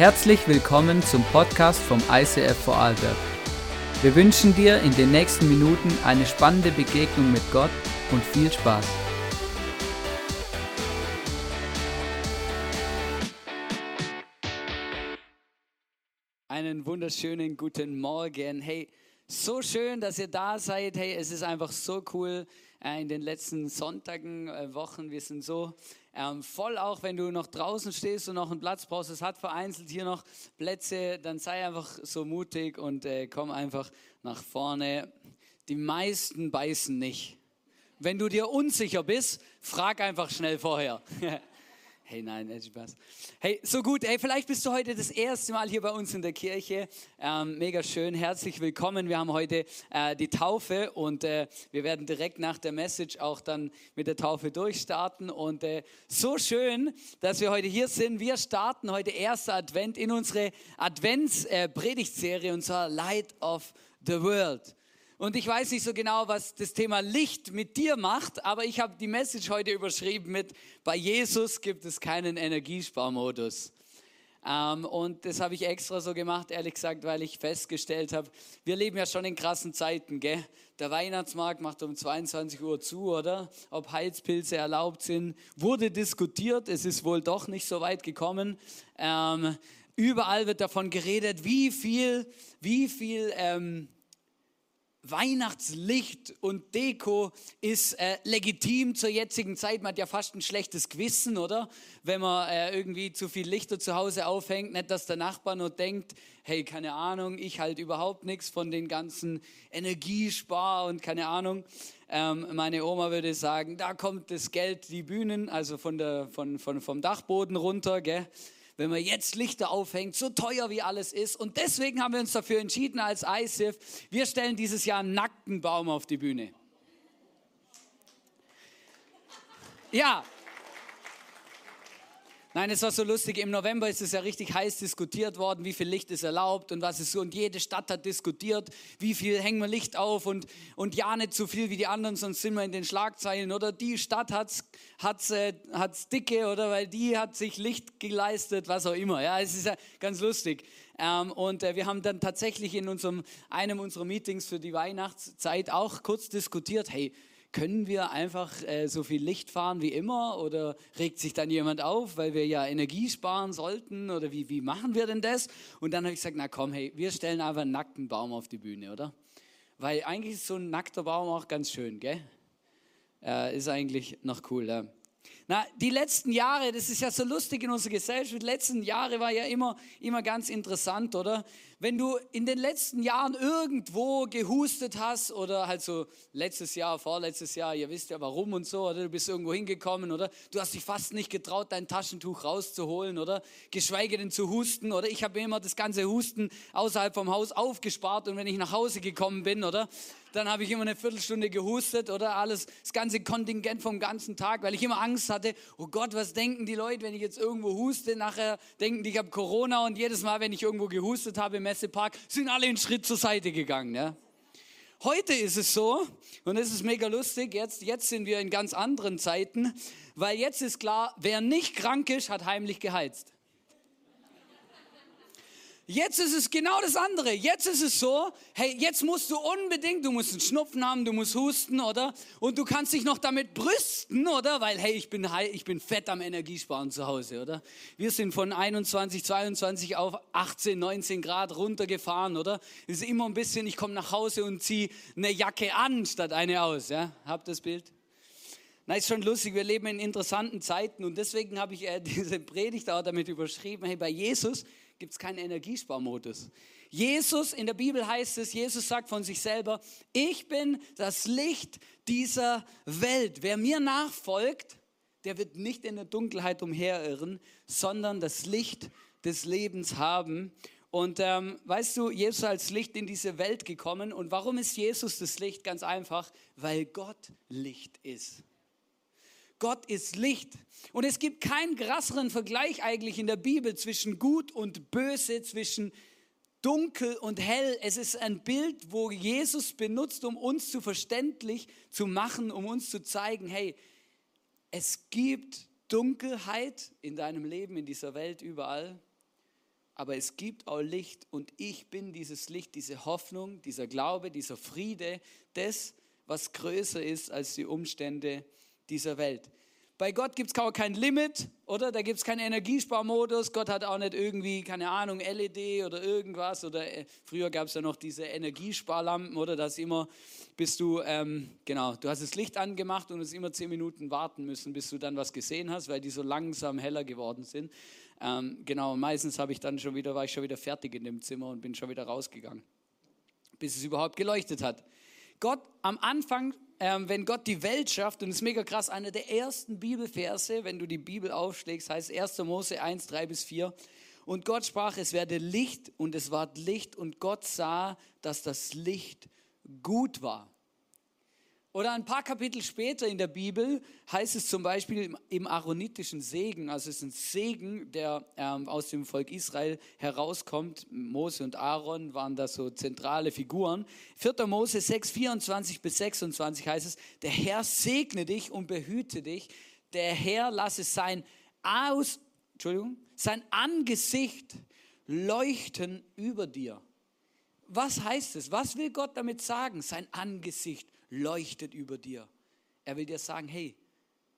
Herzlich willkommen zum Podcast vom ICF Vorarlberg. Wir wünschen dir in den nächsten Minuten eine spannende Begegnung mit Gott und viel Spaß. Einen wunderschönen guten Morgen. Hey, so schön, dass ihr da seid. Hey, es ist einfach so cool in den letzten Sonntagen, äh, Wochen. Wir sind so ähm, voll auch, wenn du noch draußen stehst und noch einen Platz brauchst. Es hat vereinzelt hier noch Plätze. Dann sei einfach so mutig und äh, komm einfach nach vorne. Die meisten beißen nicht. Wenn du dir unsicher bist, frag einfach schnell vorher. Hey, nein, Spaß. Hey, so gut. Hey, vielleicht bist du heute das erste Mal hier bei uns in der Kirche. Ähm, mega schön. Herzlich willkommen. Wir haben heute äh, die Taufe und äh, wir werden direkt nach der Message auch dann mit der Taufe durchstarten. Und äh, so schön, dass wir heute hier sind. Wir starten heute erster Advent in unsere Advents-Predigtserie und zwar Light of the World. Und ich weiß nicht so genau, was das Thema Licht mit dir macht, aber ich habe die Message heute überschrieben mit, bei Jesus gibt es keinen Energiesparmodus. Ähm, und das habe ich extra so gemacht, ehrlich gesagt, weil ich festgestellt habe, wir leben ja schon in krassen Zeiten, gell? Der Weihnachtsmarkt macht um 22 Uhr zu, oder? Ob Heizpilze erlaubt sind, wurde diskutiert. Es ist wohl doch nicht so weit gekommen. Ähm, überall wird davon geredet, wie viel, wie viel ähm, Weihnachtslicht und Deko ist äh, legitim zur jetzigen Zeit. Man hat ja fast ein schlechtes Gewissen, oder? Wenn man äh, irgendwie zu viel Lichter zu Hause aufhängt, nicht, dass der Nachbar nur denkt, hey, keine Ahnung, ich halt überhaupt nichts von den ganzen Energiespar und keine Ahnung. Ähm, meine Oma würde sagen, da kommt das Geld, die Bühnen, also von der, von, von, vom Dachboden runter, gell? Wenn man jetzt Lichter aufhängt, so teuer wie alles ist. Und deswegen haben wir uns dafür entschieden als ISIF, wir stellen dieses Jahr einen nackten Baum auf die Bühne. Ja, Nein, es war so lustig. Im November ist es ja richtig heiß diskutiert worden, wie viel Licht ist erlaubt und was ist so. Und jede Stadt hat diskutiert, wie viel hängen wir Licht auf und, und ja, nicht so viel wie die anderen, sonst sind wir in den Schlagzeilen. Oder die Stadt hat's, hat's, äh, hat's dicke oder weil die hat sich Licht geleistet, was auch immer. Ja, es ist ja ganz lustig. Ähm, und äh, wir haben dann tatsächlich in unserem, einem unserer Meetings für die Weihnachtszeit auch kurz diskutiert, hey, können wir einfach äh, so viel Licht fahren wie immer oder regt sich dann jemand auf, weil wir ja Energie sparen sollten oder wie, wie machen wir denn das? Und dann habe ich gesagt, na komm, hey, wir stellen einfach einen nackten Baum auf die Bühne, oder? Weil eigentlich ist so ein nackter Baum auch ganz schön, gell? Äh, ist eigentlich noch cool, ja. Na, die letzten Jahre, das ist ja so lustig in unserer Gesellschaft, die letzten Jahre war ja immer, immer ganz interessant, oder? Wenn du in den letzten Jahren irgendwo gehustet hast oder halt so letztes Jahr, vorletztes Jahr, ihr wisst ja warum und so, oder? Du bist irgendwo hingekommen, oder? Du hast dich fast nicht getraut, dein Taschentuch rauszuholen, oder? Geschweige denn zu husten, oder? Ich habe immer das ganze Husten außerhalb vom Haus aufgespart und wenn ich nach Hause gekommen bin, oder? Dann habe ich immer eine Viertelstunde gehustet oder? Alles, das ganze Kontingent vom ganzen Tag, weil ich immer Angst hatte, oh Gott, was denken die Leute, wenn ich jetzt irgendwo huste, nachher denken die, ich habe Corona und jedes Mal, wenn ich irgendwo gehustet habe Messepark, sind alle einen Schritt zur Seite gegangen. Ja? Heute ist es so, und es ist mega lustig, jetzt, jetzt sind wir in ganz anderen Zeiten, weil jetzt ist klar, wer nicht krank ist, hat heimlich geheizt. Jetzt ist es genau das andere. Jetzt ist es so, hey, jetzt musst du unbedingt, du musst einen Schnupfen haben, du musst husten, oder? Und du kannst dich noch damit brüsten, oder? Weil, hey, ich bin, ich bin fett am Energiesparen zu Hause, oder? Wir sind von 21, 22 auf 18, 19 Grad runtergefahren, oder? Ist immer ein bisschen, ich komme nach Hause und ziehe eine Jacke an statt eine aus, ja? Habt das Bild? Na, ist schon lustig, wir leben in interessanten Zeiten und deswegen habe ich äh, diese Predigt auch damit überschrieben, hey, bei Jesus gibt es keinen Energiesparmodus. Jesus, in der Bibel heißt es, Jesus sagt von sich selber, ich bin das Licht dieser Welt. Wer mir nachfolgt, der wird nicht in der Dunkelheit umherirren, sondern das Licht des Lebens haben. Und ähm, weißt du, Jesus als Licht in diese Welt gekommen. Und warum ist Jesus das Licht? Ganz einfach, weil Gott Licht ist. Gott ist Licht. Und es gibt keinen krasseren Vergleich eigentlich in der Bibel zwischen gut und böse, zwischen dunkel und hell. Es ist ein Bild, wo Jesus benutzt, um uns zu verständlich zu machen, um uns zu zeigen, hey, es gibt Dunkelheit in deinem Leben, in dieser Welt, überall. aber es gibt auch Licht und ich bin dieses Licht, diese Hoffnung, dieser Glaube, dieser Friede, das, was größer ist als die Umstände dieser Welt. Bei Gott gibt es kein Limit, oder? Da gibt es keinen Energiesparmodus. Gott hat auch nicht irgendwie, keine Ahnung, LED oder irgendwas. Oder äh, früher gab es ja noch diese Energiesparlampen, oder? Das immer, bis du, ähm, genau, du hast das Licht angemacht und es immer zehn Minuten warten müssen, bis du dann was gesehen hast, weil die so langsam heller geworden sind. Ähm, genau, meistens habe ich dann schon wieder, war ich schon wieder fertig in dem Zimmer und bin schon wieder rausgegangen, bis es überhaupt geleuchtet hat. Gott am Anfang ähm, wenn Gott die Welt schafft, und es ist mega krass, einer der ersten Bibelverse, wenn du die Bibel aufschlägst, heißt 1. Mose 1, 3 bis 4. Und Gott sprach, es werde Licht und es ward Licht und Gott sah, dass das Licht gut war. Oder ein paar Kapitel später in der Bibel heißt es zum Beispiel im aaronitischen Segen, also es ist ein Segen, der ähm, aus dem Volk Israel herauskommt. Mose und Aaron waren da so zentrale Figuren. 4. Mose 6, 24 bis 26 heißt es, der Herr segne dich und behüte dich. Der Herr lasse sein Aus, Entschuldigung, sein Angesicht leuchten über dir. Was heißt es? Was will Gott damit sagen? Sein Angesicht leuchtet über dir. Er will dir sagen, hey,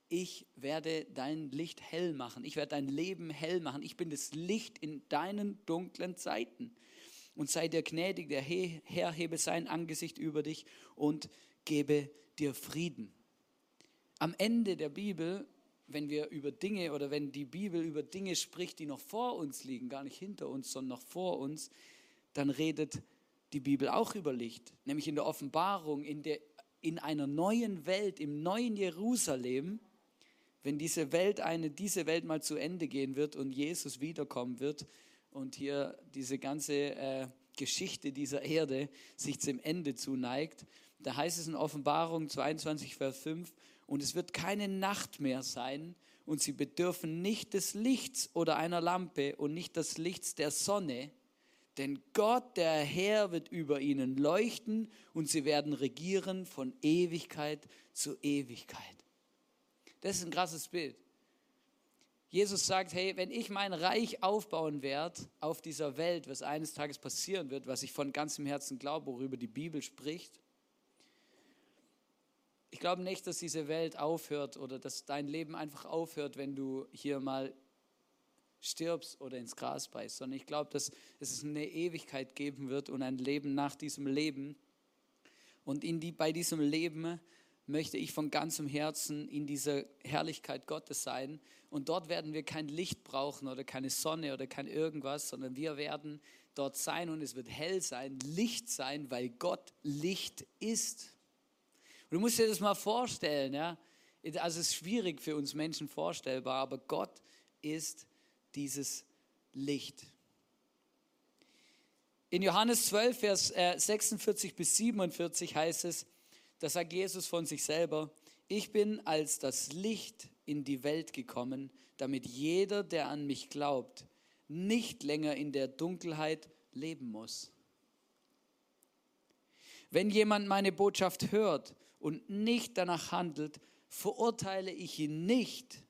ich werde dein Licht hell machen. Ich werde dein Leben hell machen. Ich bin das Licht in deinen dunklen Zeiten. Und sei dir gnädig, der Herr hebe sein Angesicht über dich und gebe dir Frieden. Am Ende der Bibel, wenn wir über Dinge oder wenn die Bibel über Dinge spricht, die noch vor uns liegen, gar nicht hinter uns, sondern noch vor uns, dann redet die Bibel auch über Licht. Nämlich in der Offenbarung, in der in einer neuen Welt, im neuen Jerusalem, wenn diese Welt eine, diese Welt mal zu Ende gehen wird und Jesus wiederkommen wird und hier diese ganze äh, Geschichte dieser Erde sich zum Ende zuneigt, da heißt es in Offenbarung 22, Vers 5, und es wird keine Nacht mehr sein und sie bedürfen nicht des Lichts oder einer Lampe und nicht des Lichts der Sonne, denn Gott, der Herr, wird über ihnen leuchten und sie werden regieren von Ewigkeit zu Ewigkeit. Das ist ein krasses Bild. Jesus sagt, hey, wenn ich mein Reich aufbauen werde auf dieser Welt, was eines Tages passieren wird, was ich von ganzem Herzen glaube, worüber die Bibel spricht, ich glaube nicht, dass diese Welt aufhört oder dass dein Leben einfach aufhört, wenn du hier mal stirbst oder ins Gras beißt, sondern ich glaube, dass es eine Ewigkeit geben wird und ein Leben nach diesem Leben. Und in die, bei diesem Leben möchte ich von ganzem Herzen in dieser Herrlichkeit Gottes sein. Und dort werden wir kein Licht brauchen oder keine Sonne oder kein irgendwas, sondern wir werden dort sein und es wird hell sein, Licht sein, weil Gott Licht ist. Und du musst dir das mal vorstellen, ja. Also es ist schwierig für uns Menschen vorstellbar, aber Gott ist dieses Licht. In Johannes 12, Vers 46 äh, bis 47 heißt es, da sagt Jesus von sich selber, ich bin als das Licht in die Welt gekommen, damit jeder, der an mich glaubt, nicht länger in der Dunkelheit leben muss. Wenn jemand meine Botschaft hört und nicht danach handelt, verurteile ich ihn nicht,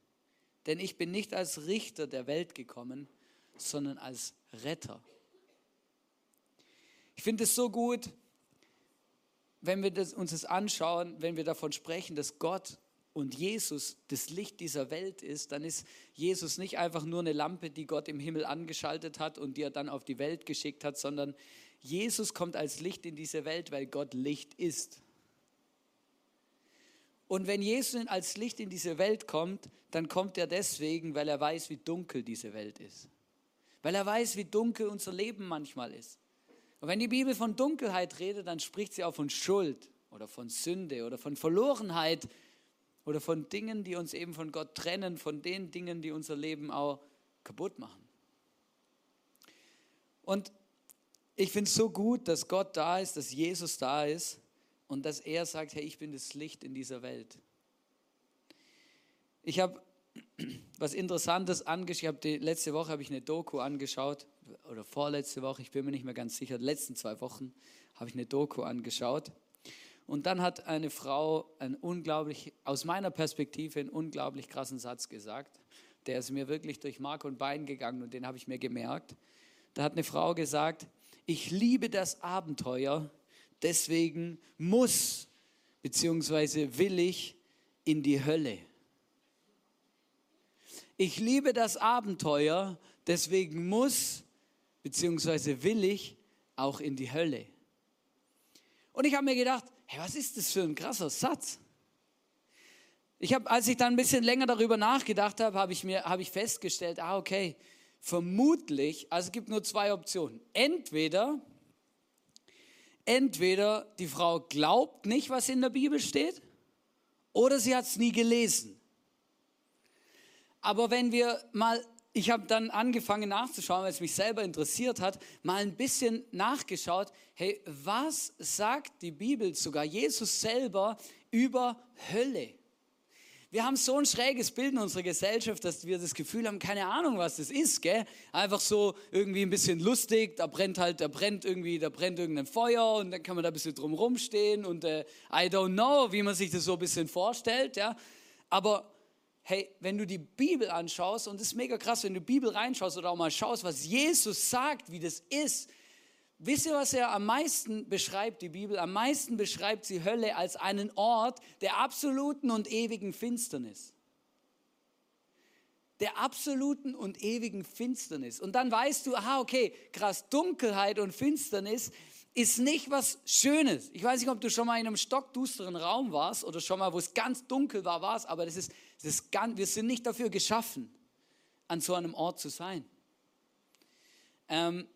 denn ich bin nicht als Richter der Welt gekommen, sondern als Retter. Ich finde es so gut, wenn wir das, uns das anschauen, wenn wir davon sprechen, dass Gott und Jesus das Licht dieser Welt ist, dann ist Jesus nicht einfach nur eine Lampe, die Gott im Himmel angeschaltet hat und die er dann auf die Welt geschickt hat, sondern Jesus kommt als Licht in diese Welt, weil Gott Licht ist. Und wenn Jesus als Licht in diese Welt kommt, dann kommt er deswegen, weil er weiß, wie dunkel diese Welt ist. Weil er weiß, wie dunkel unser Leben manchmal ist. Und wenn die Bibel von Dunkelheit redet, dann spricht sie auch von Schuld oder von Sünde oder von Verlorenheit oder von Dingen, die uns eben von Gott trennen, von den Dingen, die unser Leben auch kaputt machen. Und ich finde es so gut, dass Gott da ist, dass Jesus da ist und dass er sagt, hey, ich bin das Licht in dieser Welt. Ich habe was Interessantes angeschaut. letzte Woche habe ich eine Doku angeschaut oder vorletzte Woche, ich bin mir nicht mehr ganz sicher, die letzten zwei Wochen habe ich eine Doku angeschaut. Und dann hat eine Frau einen unglaublich, aus meiner Perspektive, einen unglaublich krassen Satz gesagt. Der ist mir wirklich durch Mark und Bein gegangen und den habe ich mir gemerkt. Da hat eine Frau gesagt, ich liebe das Abenteuer, deswegen muss bzw. will ich in die Hölle. Ich liebe das Abenteuer, deswegen muss bzw. will ich auch in die Hölle. Und ich habe mir gedacht, hey, was ist das für ein krasser Satz? Ich habe, als ich dann ein bisschen länger darüber nachgedacht habe, habe ich mir, habe ich festgestellt, ah okay, vermutlich, also es gibt nur zwei Optionen. Entweder, entweder die Frau glaubt nicht, was in der Bibel steht, oder sie hat es nie gelesen. Aber wenn wir mal, ich habe dann angefangen nachzuschauen, weil es mich selber interessiert hat, mal ein bisschen nachgeschaut, hey, was sagt die Bibel, sogar Jesus selber, über Hölle? Wir haben so ein schräges Bild in unserer Gesellschaft, dass wir das Gefühl haben, keine Ahnung, was das ist, gell? Einfach so irgendwie ein bisschen lustig, da brennt halt, da brennt irgendwie, da brennt irgendein Feuer und dann kann man da ein bisschen drum rumstehen und äh, I don't know, wie man sich das so ein bisschen vorstellt, ja? Aber hey, wenn du die Bibel anschaust, und das ist mega krass, wenn du die Bibel reinschaust oder auch mal schaust, was Jesus sagt, wie das ist, Wisst ihr, was er am meisten beschreibt, die Bibel? Am meisten beschreibt sie Hölle als einen Ort der absoluten und ewigen Finsternis. Der absoluten und ewigen Finsternis. Und dann weißt du, aha, okay, krass, Dunkelheit und Finsternis ist nicht was Schönes. Ich weiß nicht, ob du schon mal in einem stockdusteren Raum warst oder schon mal, wo es ganz dunkel war, warst, aber das ist, das ist ganz, wir sind nicht dafür geschaffen, an so einem Ort zu sein. Ähm,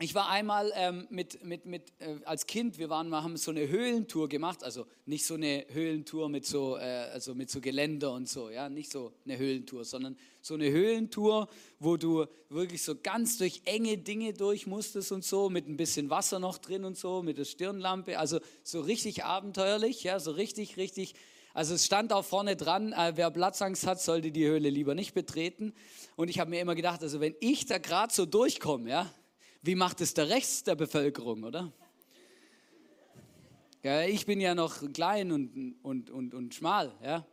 ich war einmal ähm, mit, mit, mit, äh, als Kind, wir waren, wir haben so eine Höhlentour gemacht, also nicht so eine Höhlentour mit so, äh, also mit so Geländer und so, ja, nicht so eine Höhlentour, sondern so eine Höhlentour, wo du wirklich so ganz durch enge Dinge durch musstest und so, mit ein bisschen Wasser noch drin und so, mit der Stirnlampe, also so richtig abenteuerlich, ja, so richtig, richtig, also es stand auch vorne dran, äh, wer Platzangst hat, sollte die Höhle lieber nicht betreten. Und ich habe mir immer gedacht, also wenn ich da gerade so durchkomme, ja, wie macht es der Rest der Bevölkerung, oder? Ja, ich bin ja noch klein und, und, und, und schmal, ja.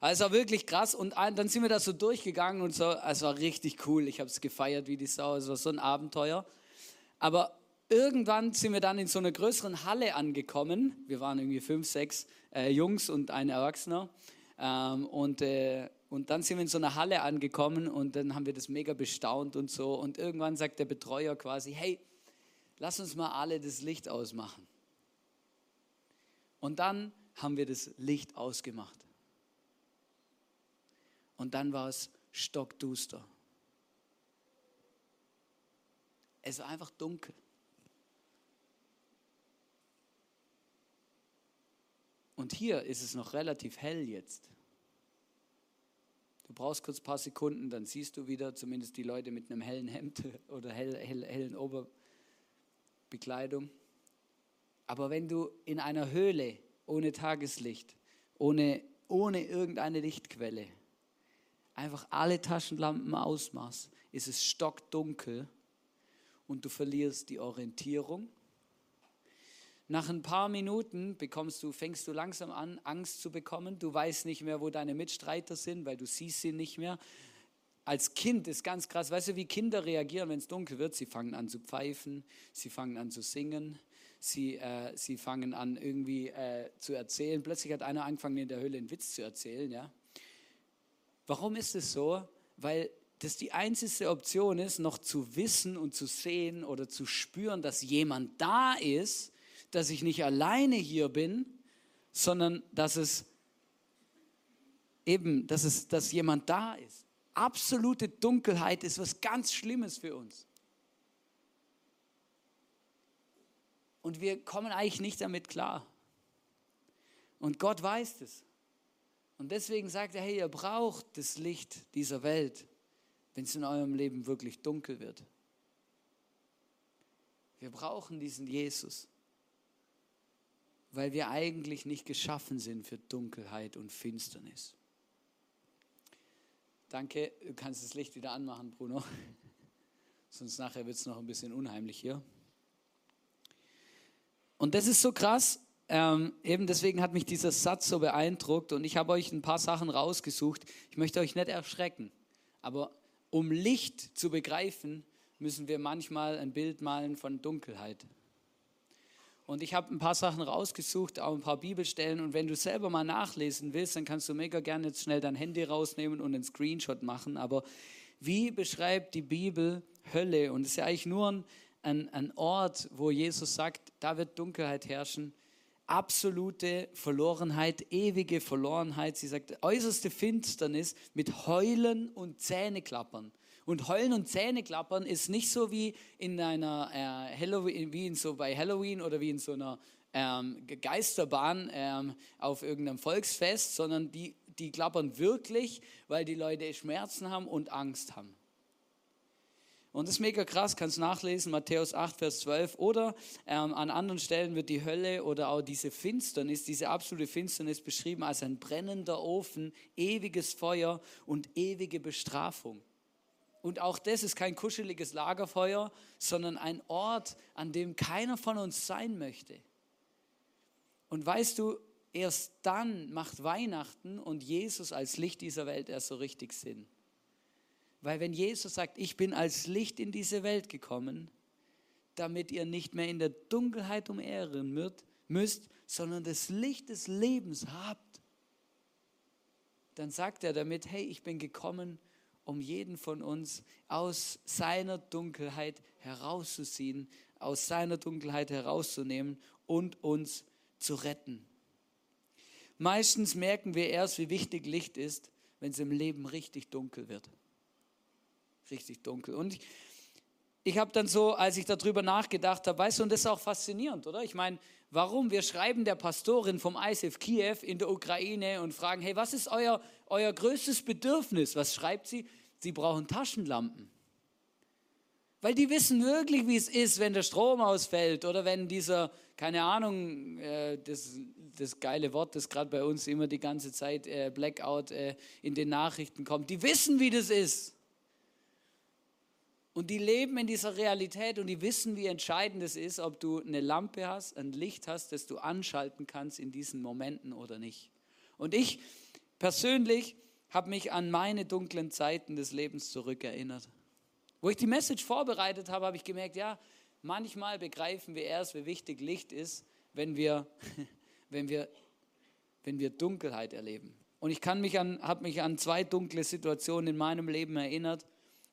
Also wirklich krass. Und dann sind wir da so durchgegangen und so. Es war richtig cool. Ich habe es gefeiert wie die Sau. Es war so ein Abenteuer. Aber irgendwann sind wir dann in so einer größeren Halle angekommen. Wir waren irgendwie fünf, sechs äh, Jungs und ein Erwachsener. Ähm, und äh, und dann sind wir in so einer Halle angekommen und dann haben wir das mega bestaunt und so. Und irgendwann sagt der Betreuer quasi, hey, lass uns mal alle das Licht ausmachen. Und dann haben wir das Licht ausgemacht. Und dann war es stockduster. Es war einfach dunkel. Und hier ist es noch relativ hell jetzt. Du brauchst kurz ein paar Sekunden, dann siehst du wieder zumindest die Leute mit einem hellen Hemd oder hell, hell, hellen Oberbekleidung. Aber wenn du in einer Höhle ohne Tageslicht, ohne, ohne irgendeine Lichtquelle, einfach alle Taschenlampen ausmachst, ist es stockdunkel und du verlierst die Orientierung nach ein paar Minuten bekommst du, fängst du langsam an, Angst zu bekommen. Du weißt nicht mehr, wo deine Mitstreiter sind, weil du siehst sie nicht mehr. Als Kind ist ganz krass. Weißt du, wie Kinder reagieren, wenn es dunkel wird? Sie fangen an zu pfeifen, sie fangen an zu singen, sie, äh, sie fangen an irgendwie äh, zu erzählen. Plötzlich hat einer angefangen, in der Höhle einen Witz zu erzählen. Ja? Warum ist es so? Weil das die einzige Option ist, noch zu wissen und zu sehen oder zu spüren, dass jemand da ist, dass ich nicht alleine hier bin, sondern dass es eben, dass es, dass jemand da ist. Absolute Dunkelheit ist was ganz Schlimmes für uns. Und wir kommen eigentlich nicht damit klar. Und Gott weiß es. Und deswegen sagt er, hey, ihr braucht das Licht dieser Welt, wenn es in eurem Leben wirklich dunkel wird. Wir brauchen diesen Jesus weil wir eigentlich nicht geschaffen sind für Dunkelheit und Finsternis. Danke, du kannst das Licht wieder anmachen, Bruno. Sonst nachher wird es noch ein bisschen unheimlich hier. Und das ist so krass. Ähm, eben deswegen hat mich dieser Satz so beeindruckt und ich habe euch ein paar Sachen rausgesucht. Ich möchte euch nicht erschrecken, aber um Licht zu begreifen, müssen wir manchmal ein Bild malen von Dunkelheit. Und ich habe ein paar Sachen rausgesucht, auch ein paar Bibelstellen. Und wenn du selber mal nachlesen willst, dann kannst du mega gerne jetzt schnell dein Handy rausnehmen und einen Screenshot machen. Aber wie beschreibt die Bibel Hölle? Und es ist ja eigentlich nur ein, ein, ein Ort, wo Jesus sagt, da wird Dunkelheit herrschen. Absolute Verlorenheit, ewige Verlorenheit. Sie sagt, äußerste Finsternis mit Heulen und Zähneklappern. Und Heulen und Zähneklappern ist nicht so wie in einer äh, Halloween, wie in so bei Halloween oder wie in so einer ähm, Geisterbahn ähm, auf irgendeinem Volksfest, sondern die, die klappern wirklich, weil die Leute Schmerzen haben und Angst haben. Und das ist mega krass, kannst nachlesen, Matthäus 8, Vers 12. Oder ähm, an anderen Stellen wird die Hölle oder auch diese Finsternis, diese absolute Finsternis beschrieben als ein brennender Ofen, ewiges Feuer und ewige Bestrafung. Und auch das ist kein kuscheliges Lagerfeuer, sondern ein Ort, an dem keiner von uns sein möchte. Und weißt du, erst dann macht Weihnachten und Jesus als Licht dieser Welt erst so richtig Sinn. Weil wenn Jesus sagt, ich bin als Licht in diese Welt gekommen, damit ihr nicht mehr in der Dunkelheit umehren müsst, sondern das Licht des Lebens habt, dann sagt er damit, hey, ich bin gekommen, um jeden von uns aus seiner Dunkelheit herauszuziehen, aus seiner Dunkelheit herauszunehmen und uns zu retten. Meistens merken wir erst, wie wichtig Licht ist, wenn es im Leben richtig dunkel wird. Richtig dunkel. Und ich, ich habe dann so, als ich darüber nachgedacht habe, weißt du, und das ist auch faszinierend, oder? Ich meine, warum? Wir schreiben der Pastorin vom ISF Kiew in der Ukraine und fragen, hey, was ist euer, euer größtes Bedürfnis? Was schreibt sie? Sie brauchen Taschenlampen. Weil die wissen wirklich, wie es ist, wenn der Strom ausfällt oder wenn dieser, keine Ahnung, äh, das, das geile Wort, das gerade bei uns immer die ganze Zeit äh, Blackout äh, in den Nachrichten kommt. Die wissen, wie das ist. Und die leben in dieser Realität und die wissen, wie entscheidend es ist, ob du eine Lampe hast, ein Licht hast, das du anschalten kannst in diesen Momenten oder nicht. Und ich persönlich habe mich an meine dunklen Zeiten des Lebens zurückerinnert. Wo ich die Message vorbereitet habe, habe ich gemerkt, ja, manchmal begreifen wir erst, wie wichtig Licht ist, wenn wir, wenn wir, wenn wir Dunkelheit erleben. Und ich kann mich an, habe mich an zwei dunkle Situationen in meinem Leben erinnert,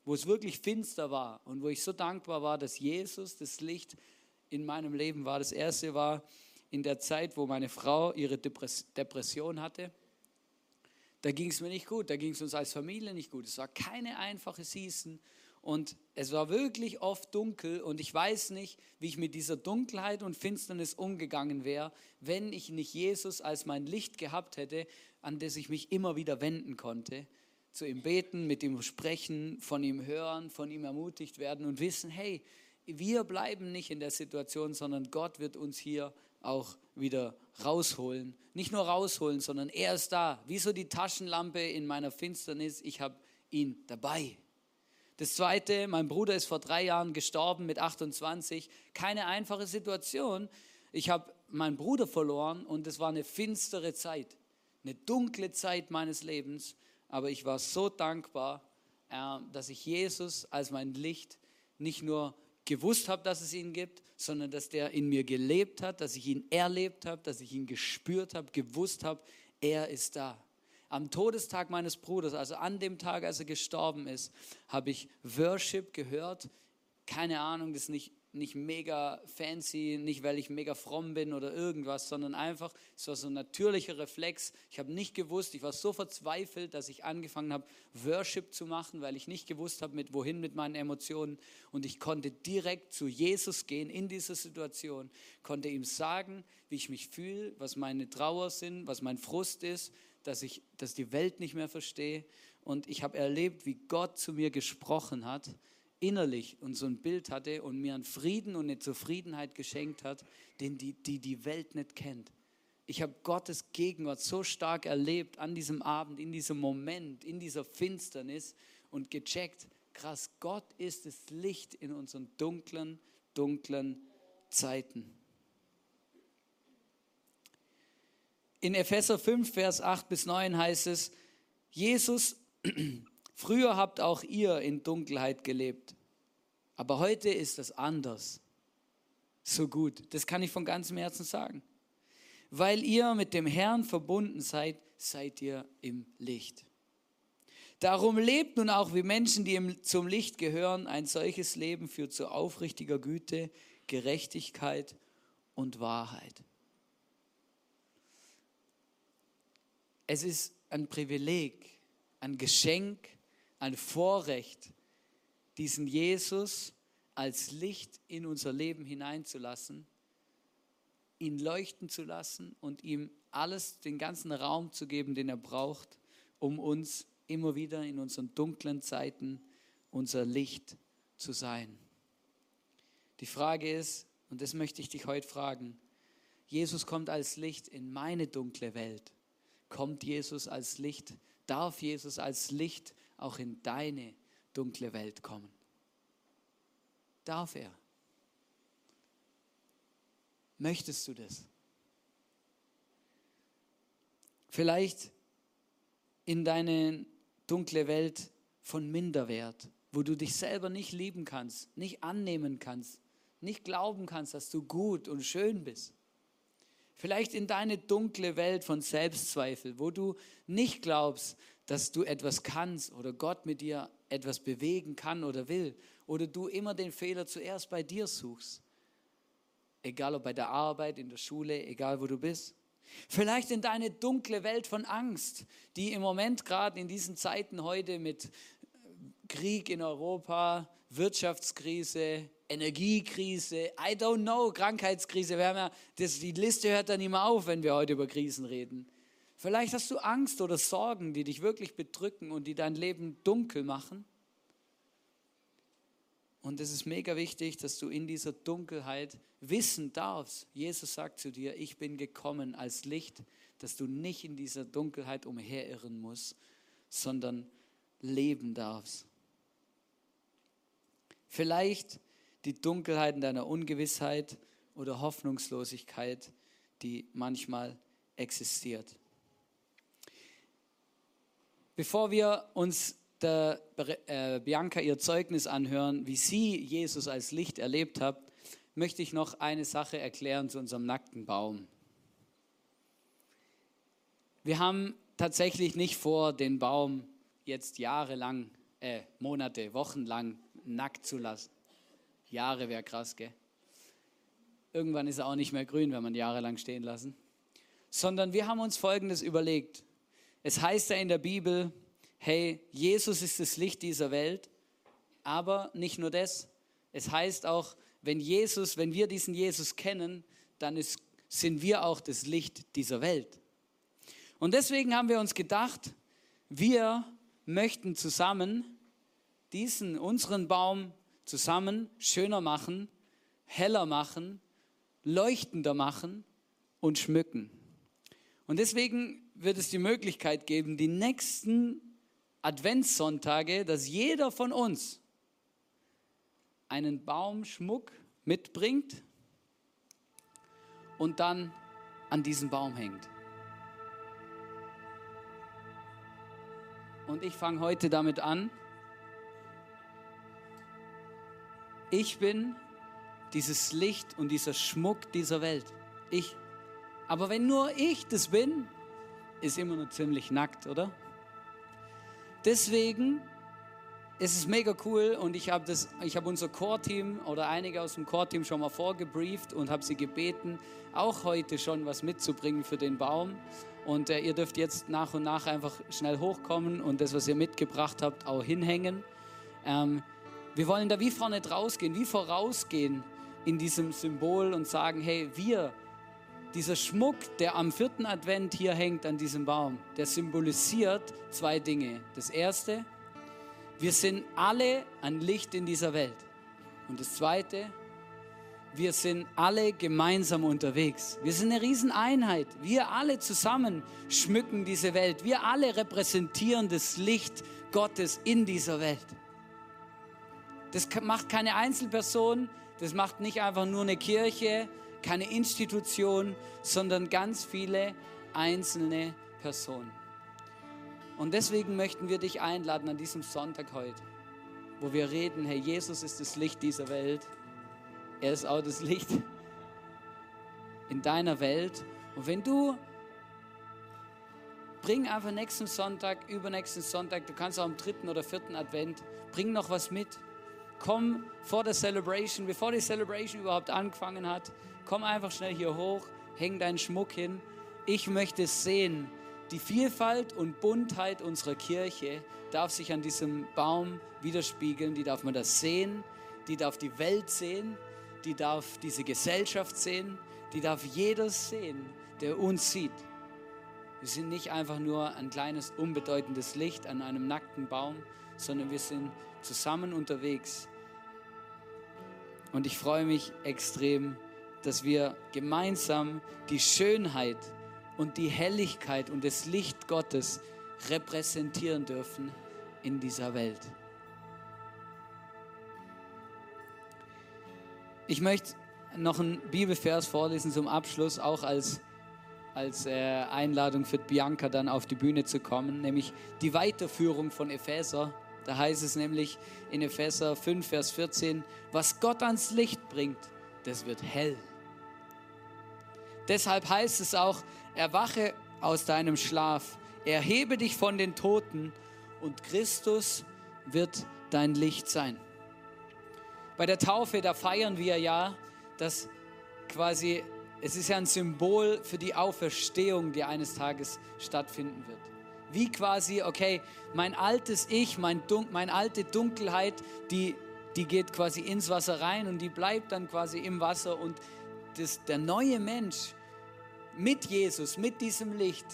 wo es wirklich finster war und wo ich so dankbar war, dass Jesus das Licht in meinem Leben war. Das erste war in der Zeit, wo meine Frau ihre Depression hatte da ging es mir nicht gut, da ging es uns als Familie nicht gut. Es war keine einfache Season und es war wirklich oft dunkel und ich weiß nicht, wie ich mit dieser Dunkelheit und Finsternis umgegangen wäre, wenn ich nicht Jesus als mein Licht gehabt hätte, an das ich mich immer wieder wenden konnte. Zu ihm beten, mit ihm sprechen, von ihm hören, von ihm ermutigt werden und wissen, hey, wir bleiben nicht in der Situation, sondern Gott wird uns hier auch wieder rausholen. Nicht nur rausholen, sondern er ist da. Wie so die Taschenlampe in meiner Finsternis. Ich habe ihn dabei. Das zweite, mein Bruder ist vor drei Jahren gestorben mit 28. Keine einfache Situation. Ich habe meinen Bruder verloren und es war eine finstere Zeit, eine dunkle Zeit meines Lebens. Aber ich war so dankbar, äh, dass ich Jesus als mein Licht nicht nur gewusst habe, dass es ihn gibt, sondern dass der in mir gelebt hat, dass ich ihn erlebt habe, dass ich ihn gespürt habe, gewusst habe, er ist da. Am Todestag meines Bruders, also an dem Tag, als er gestorben ist, habe ich Worship gehört. Keine Ahnung, das ist nicht nicht mega fancy, nicht weil ich mega fromm bin oder irgendwas, sondern einfach, es war so ein natürlicher Reflex. Ich habe nicht gewusst, ich war so verzweifelt, dass ich angefangen habe, Worship zu machen, weil ich nicht gewusst habe, mit wohin mit meinen Emotionen. Und ich konnte direkt zu Jesus gehen in dieser Situation, konnte ihm sagen, wie ich mich fühle, was meine Trauer sind, was mein Frust ist, dass ich dass die Welt nicht mehr verstehe. Und ich habe erlebt, wie Gott zu mir gesprochen hat innerlich und so ein Bild hatte und mir einen Frieden und eine Zufriedenheit geschenkt hat, den die die, die Welt nicht kennt. Ich habe Gottes Gegenwart so stark erlebt an diesem Abend, in diesem Moment, in dieser Finsternis und gecheckt, krass, Gott ist das Licht in unseren dunklen, dunklen Zeiten. In Epheser 5, Vers 8 bis 9 heißt es, Jesus Früher habt auch ihr in Dunkelheit gelebt. Aber heute ist das anders. So gut. Das kann ich von ganzem Herzen sagen. Weil ihr mit dem Herrn verbunden seid, seid ihr im Licht. Darum lebt nun auch wie Menschen, die zum Licht gehören. Ein solches Leben führt zu aufrichtiger Güte, Gerechtigkeit und Wahrheit. Es ist ein Privileg, ein Geschenk, ein Vorrecht, diesen Jesus als Licht in unser Leben hineinzulassen, ihn leuchten zu lassen und ihm alles, den ganzen Raum zu geben, den er braucht, um uns immer wieder in unseren dunklen Zeiten unser Licht zu sein. Die Frage ist, und das möchte ich dich heute fragen, Jesus kommt als Licht in meine dunkle Welt. Kommt Jesus als Licht? Darf Jesus als Licht auch in deine dunkle Welt kommen? Darf er? Möchtest du das? Vielleicht in deine dunkle Welt von Minderwert, wo du dich selber nicht lieben kannst, nicht annehmen kannst, nicht glauben kannst, dass du gut und schön bist. Vielleicht in deine dunkle Welt von Selbstzweifel, wo du nicht glaubst, dass du etwas kannst oder Gott mit dir etwas bewegen kann oder will. Oder du immer den Fehler zuerst bei dir suchst. Egal ob bei der Arbeit, in der Schule, egal wo du bist. Vielleicht in deine dunkle Welt von Angst, die im Moment gerade in diesen Zeiten heute mit Krieg in Europa, Wirtschaftskrise, Energiekrise, I don't know, Krankheitskrise. Wir haben ja, das, die Liste hört dann immer auf, wenn wir heute über Krisen reden. Vielleicht hast du Angst oder Sorgen, die dich wirklich bedrücken und die dein Leben dunkel machen. Und es ist mega wichtig, dass du in dieser Dunkelheit wissen darfst. Jesus sagt zu dir, ich bin gekommen als Licht, dass du nicht in dieser Dunkelheit umherirren musst, sondern leben darfst. Vielleicht die Dunkelheiten deiner Ungewissheit oder Hoffnungslosigkeit, die manchmal existiert. Bevor wir uns der äh, Bianca ihr Zeugnis anhören, wie sie Jesus als Licht erlebt hat, möchte ich noch eine Sache erklären zu unserem nackten Baum. Wir haben tatsächlich nicht vor, den Baum jetzt jahrelang, äh, Monate, Wochen lang nackt zu lassen. Jahre wäre krass, gell? Irgendwann ist er auch nicht mehr grün, wenn man jahrelang stehen lassen. Sondern wir haben uns Folgendes überlegt. Es heißt ja in der Bibel, hey, Jesus ist das Licht dieser Welt, aber nicht nur das. Es heißt auch, wenn Jesus, wenn wir diesen Jesus kennen, dann ist, sind wir auch das Licht dieser Welt. Und deswegen haben wir uns gedacht, wir möchten zusammen diesen, unseren Baum zusammen schöner machen, heller machen, leuchtender machen und schmücken. Und deswegen wird es die Möglichkeit geben, die nächsten Adventssonntage, dass jeder von uns einen Baumschmuck mitbringt und dann an diesen Baum hängt. Und ich fange heute damit an. Ich bin dieses Licht und dieser Schmuck dieser Welt. Ich. Aber wenn nur ich das bin, ist immer noch ziemlich nackt, oder? Deswegen ist es mega cool und ich habe hab unser Core-Team oder einige aus dem Core-Team schon mal vorgebrieft und habe sie gebeten, auch heute schon was mitzubringen für den Baum. Und äh, ihr dürft jetzt nach und nach einfach schnell hochkommen und das, was ihr mitgebracht habt, auch hinhängen. Ähm, wir wollen da wie vorne rausgehen, wie vorausgehen in diesem Symbol und sagen, hey, wir, dieser Schmuck, der am vierten Advent hier hängt an diesem Baum, der symbolisiert zwei Dinge. Das erste, wir sind alle ein Licht in dieser Welt. Und das zweite, wir sind alle gemeinsam unterwegs. Wir sind eine Rieseneinheit. Wir alle zusammen schmücken diese Welt. Wir alle repräsentieren das Licht Gottes in dieser Welt. Das macht keine Einzelperson, das macht nicht einfach nur eine Kirche, keine Institution, sondern ganz viele einzelne Personen. Und deswegen möchten wir dich einladen an diesem Sonntag heute. wo wir reden, hey, Jesus ist das Licht dieser Welt. Er ist auch das Licht in deiner Welt. Und wenn du bring einfach nächsten Sonntag, übernächsten Sonntag, du kannst auch am dritten oder vierten Advent, bring noch was mit. Komm vor der Celebration, bevor die Celebration überhaupt angefangen hat, komm einfach schnell hier hoch, häng deinen Schmuck hin. Ich möchte sehen, die Vielfalt und Buntheit unserer Kirche darf sich an diesem Baum widerspiegeln, die darf man das sehen, die darf die Welt sehen, die darf diese Gesellschaft sehen, die darf jeder sehen, der uns sieht. Wir sind nicht einfach nur ein kleines, unbedeutendes Licht an einem nackten Baum, sondern wir sind zusammen unterwegs. Und ich freue mich extrem, dass wir gemeinsam die Schönheit und die Helligkeit und das Licht Gottes repräsentieren dürfen in dieser Welt. Ich möchte noch einen Bibelvers vorlesen zum Abschluss, auch als, als äh, Einladung für Bianca dann auf die Bühne zu kommen, nämlich die Weiterführung von Epheser. Da heißt es nämlich in Epheser 5, Vers 14, was Gott ans Licht bringt, das wird hell. Deshalb heißt es auch, erwache aus deinem Schlaf, erhebe dich von den Toten und Christus wird dein Licht sein. Bei der Taufe, da feiern wir ja, dass quasi, es ist ja ein Symbol für die Auferstehung, die eines Tages stattfinden wird. Wie quasi, okay, mein altes Ich, mein Dun meine alte Dunkelheit, die, die geht quasi ins Wasser rein und die bleibt dann quasi im Wasser und das, der neue Mensch mit Jesus, mit diesem Licht,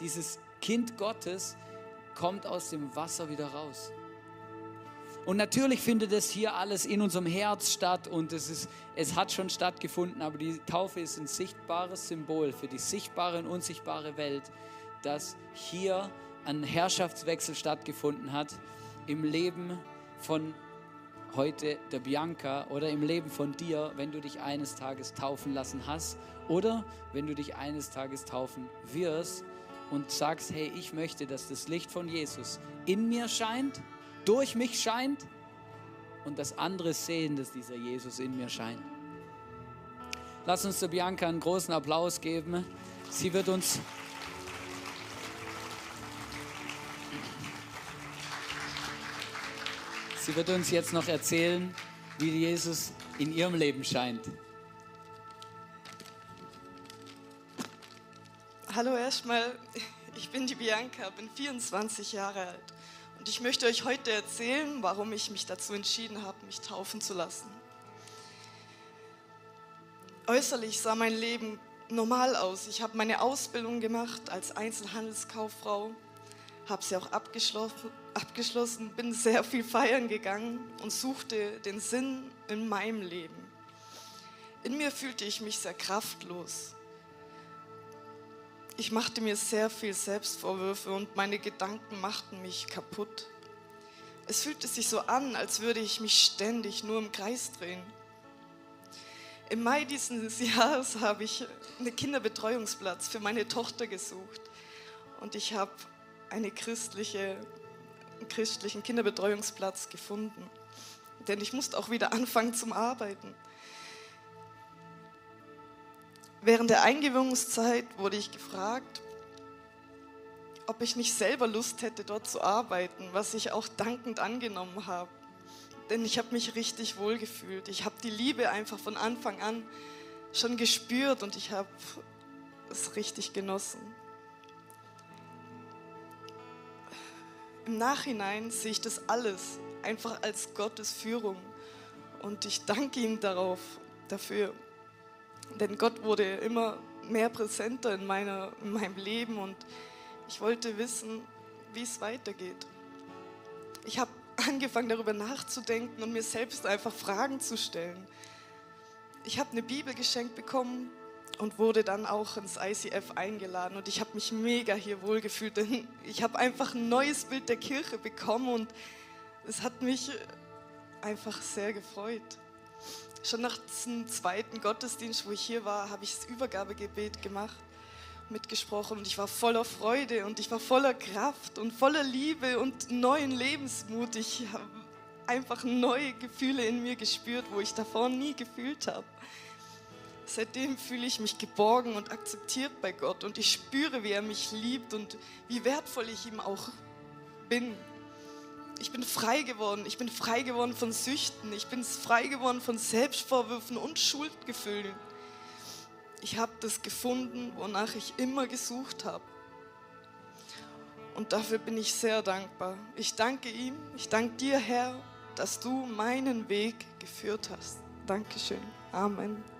dieses Kind Gottes, kommt aus dem Wasser wieder raus. Und natürlich findet es hier alles in unserem Herz statt und es, ist, es hat schon stattgefunden, aber die Taufe ist ein sichtbares Symbol für die sichtbare und unsichtbare Welt, dass hier ein Herrschaftswechsel stattgefunden hat im Leben von heute der Bianca oder im Leben von dir, wenn du dich eines Tages taufen lassen hast oder wenn du dich eines Tages taufen wirst und sagst, hey, ich möchte, dass das Licht von Jesus in mir scheint durch mich scheint und das andere sehen, dass dieser Jesus in mir scheint. Lass uns der Bianca einen großen Applaus geben. Sie wird uns Sie wird uns jetzt noch erzählen, wie Jesus in ihrem Leben scheint. Hallo erstmal, ich bin die Bianca, bin 24 Jahre alt. Und ich möchte euch heute erzählen, warum ich mich dazu entschieden habe, mich taufen zu lassen. Äußerlich sah mein Leben normal aus. Ich habe meine Ausbildung gemacht als Einzelhandelskauffrau, habe sie auch abgeschlossen, abgeschlossen, bin sehr viel feiern gegangen und suchte den Sinn in meinem Leben. In mir fühlte ich mich sehr kraftlos. Ich machte mir sehr viel Selbstvorwürfe und meine Gedanken machten mich kaputt. Es fühlte sich so an, als würde ich mich ständig nur im Kreis drehen. Im Mai dieses Jahres habe ich einen Kinderbetreuungsplatz für meine Tochter gesucht und ich habe eine christliche, christlichen Kinderbetreuungsplatz gefunden. Denn ich musste auch wieder anfangen zum Arbeiten. Während der Eingewöhnungszeit wurde ich gefragt, ob ich nicht selber Lust hätte, dort zu arbeiten, was ich auch dankend angenommen habe. Denn ich habe mich richtig wohl gefühlt. Ich habe die Liebe einfach von Anfang an schon gespürt und ich habe es richtig genossen. Im Nachhinein sehe ich das alles einfach als Gottes Führung und ich danke ihm darauf, dafür. Denn Gott wurde immer mehr präsenter in, meiner, in meinem Leben und ich wollte wissen, wie es weitergeht. Ich habe angefangen darüber nachzudenken und mir selbst einfach Fragen zu stellen. Ich habe eine Bibel geschenkt bekommen und wurde dann auch ins ICF eingeladen und ich habe mich mega hier wohlgefühlt, denn ich habe einfach ein neues Bild der Kirche bekommen und es hat mich einfach sehr gefreut. Schon nach dem zweiten Gottesdienst, wo ich hier war, habe ich das Übergabegebet gemacht, mitgesprochen und ich war voller Freude und ich war voller Kraft und voller Liebe und neuen Lebensmut. Ich habe einfach neue Gefühle in mir gespürt, wo ich davor nie gefühlt habe. Seitdem fühle ich mich geborgen und akzeptiert bei Gott und ich spüre, wie er mich liebt und wie wertvoll ich ihm auch bin. Ich bin frei geworden. Ich bin frei geworden von Süchten. Ich bin frei geworden von Selbstvorwürfen und Schuldgefühlen. Ich habe das gefunden, wonach ich immer gesucht habe. Und dafür bin ich sehr dankbar. Ich danke ihm, ich danke dir, Herr, dass du meinen Weg geführt hast. Dankeschön. Amen.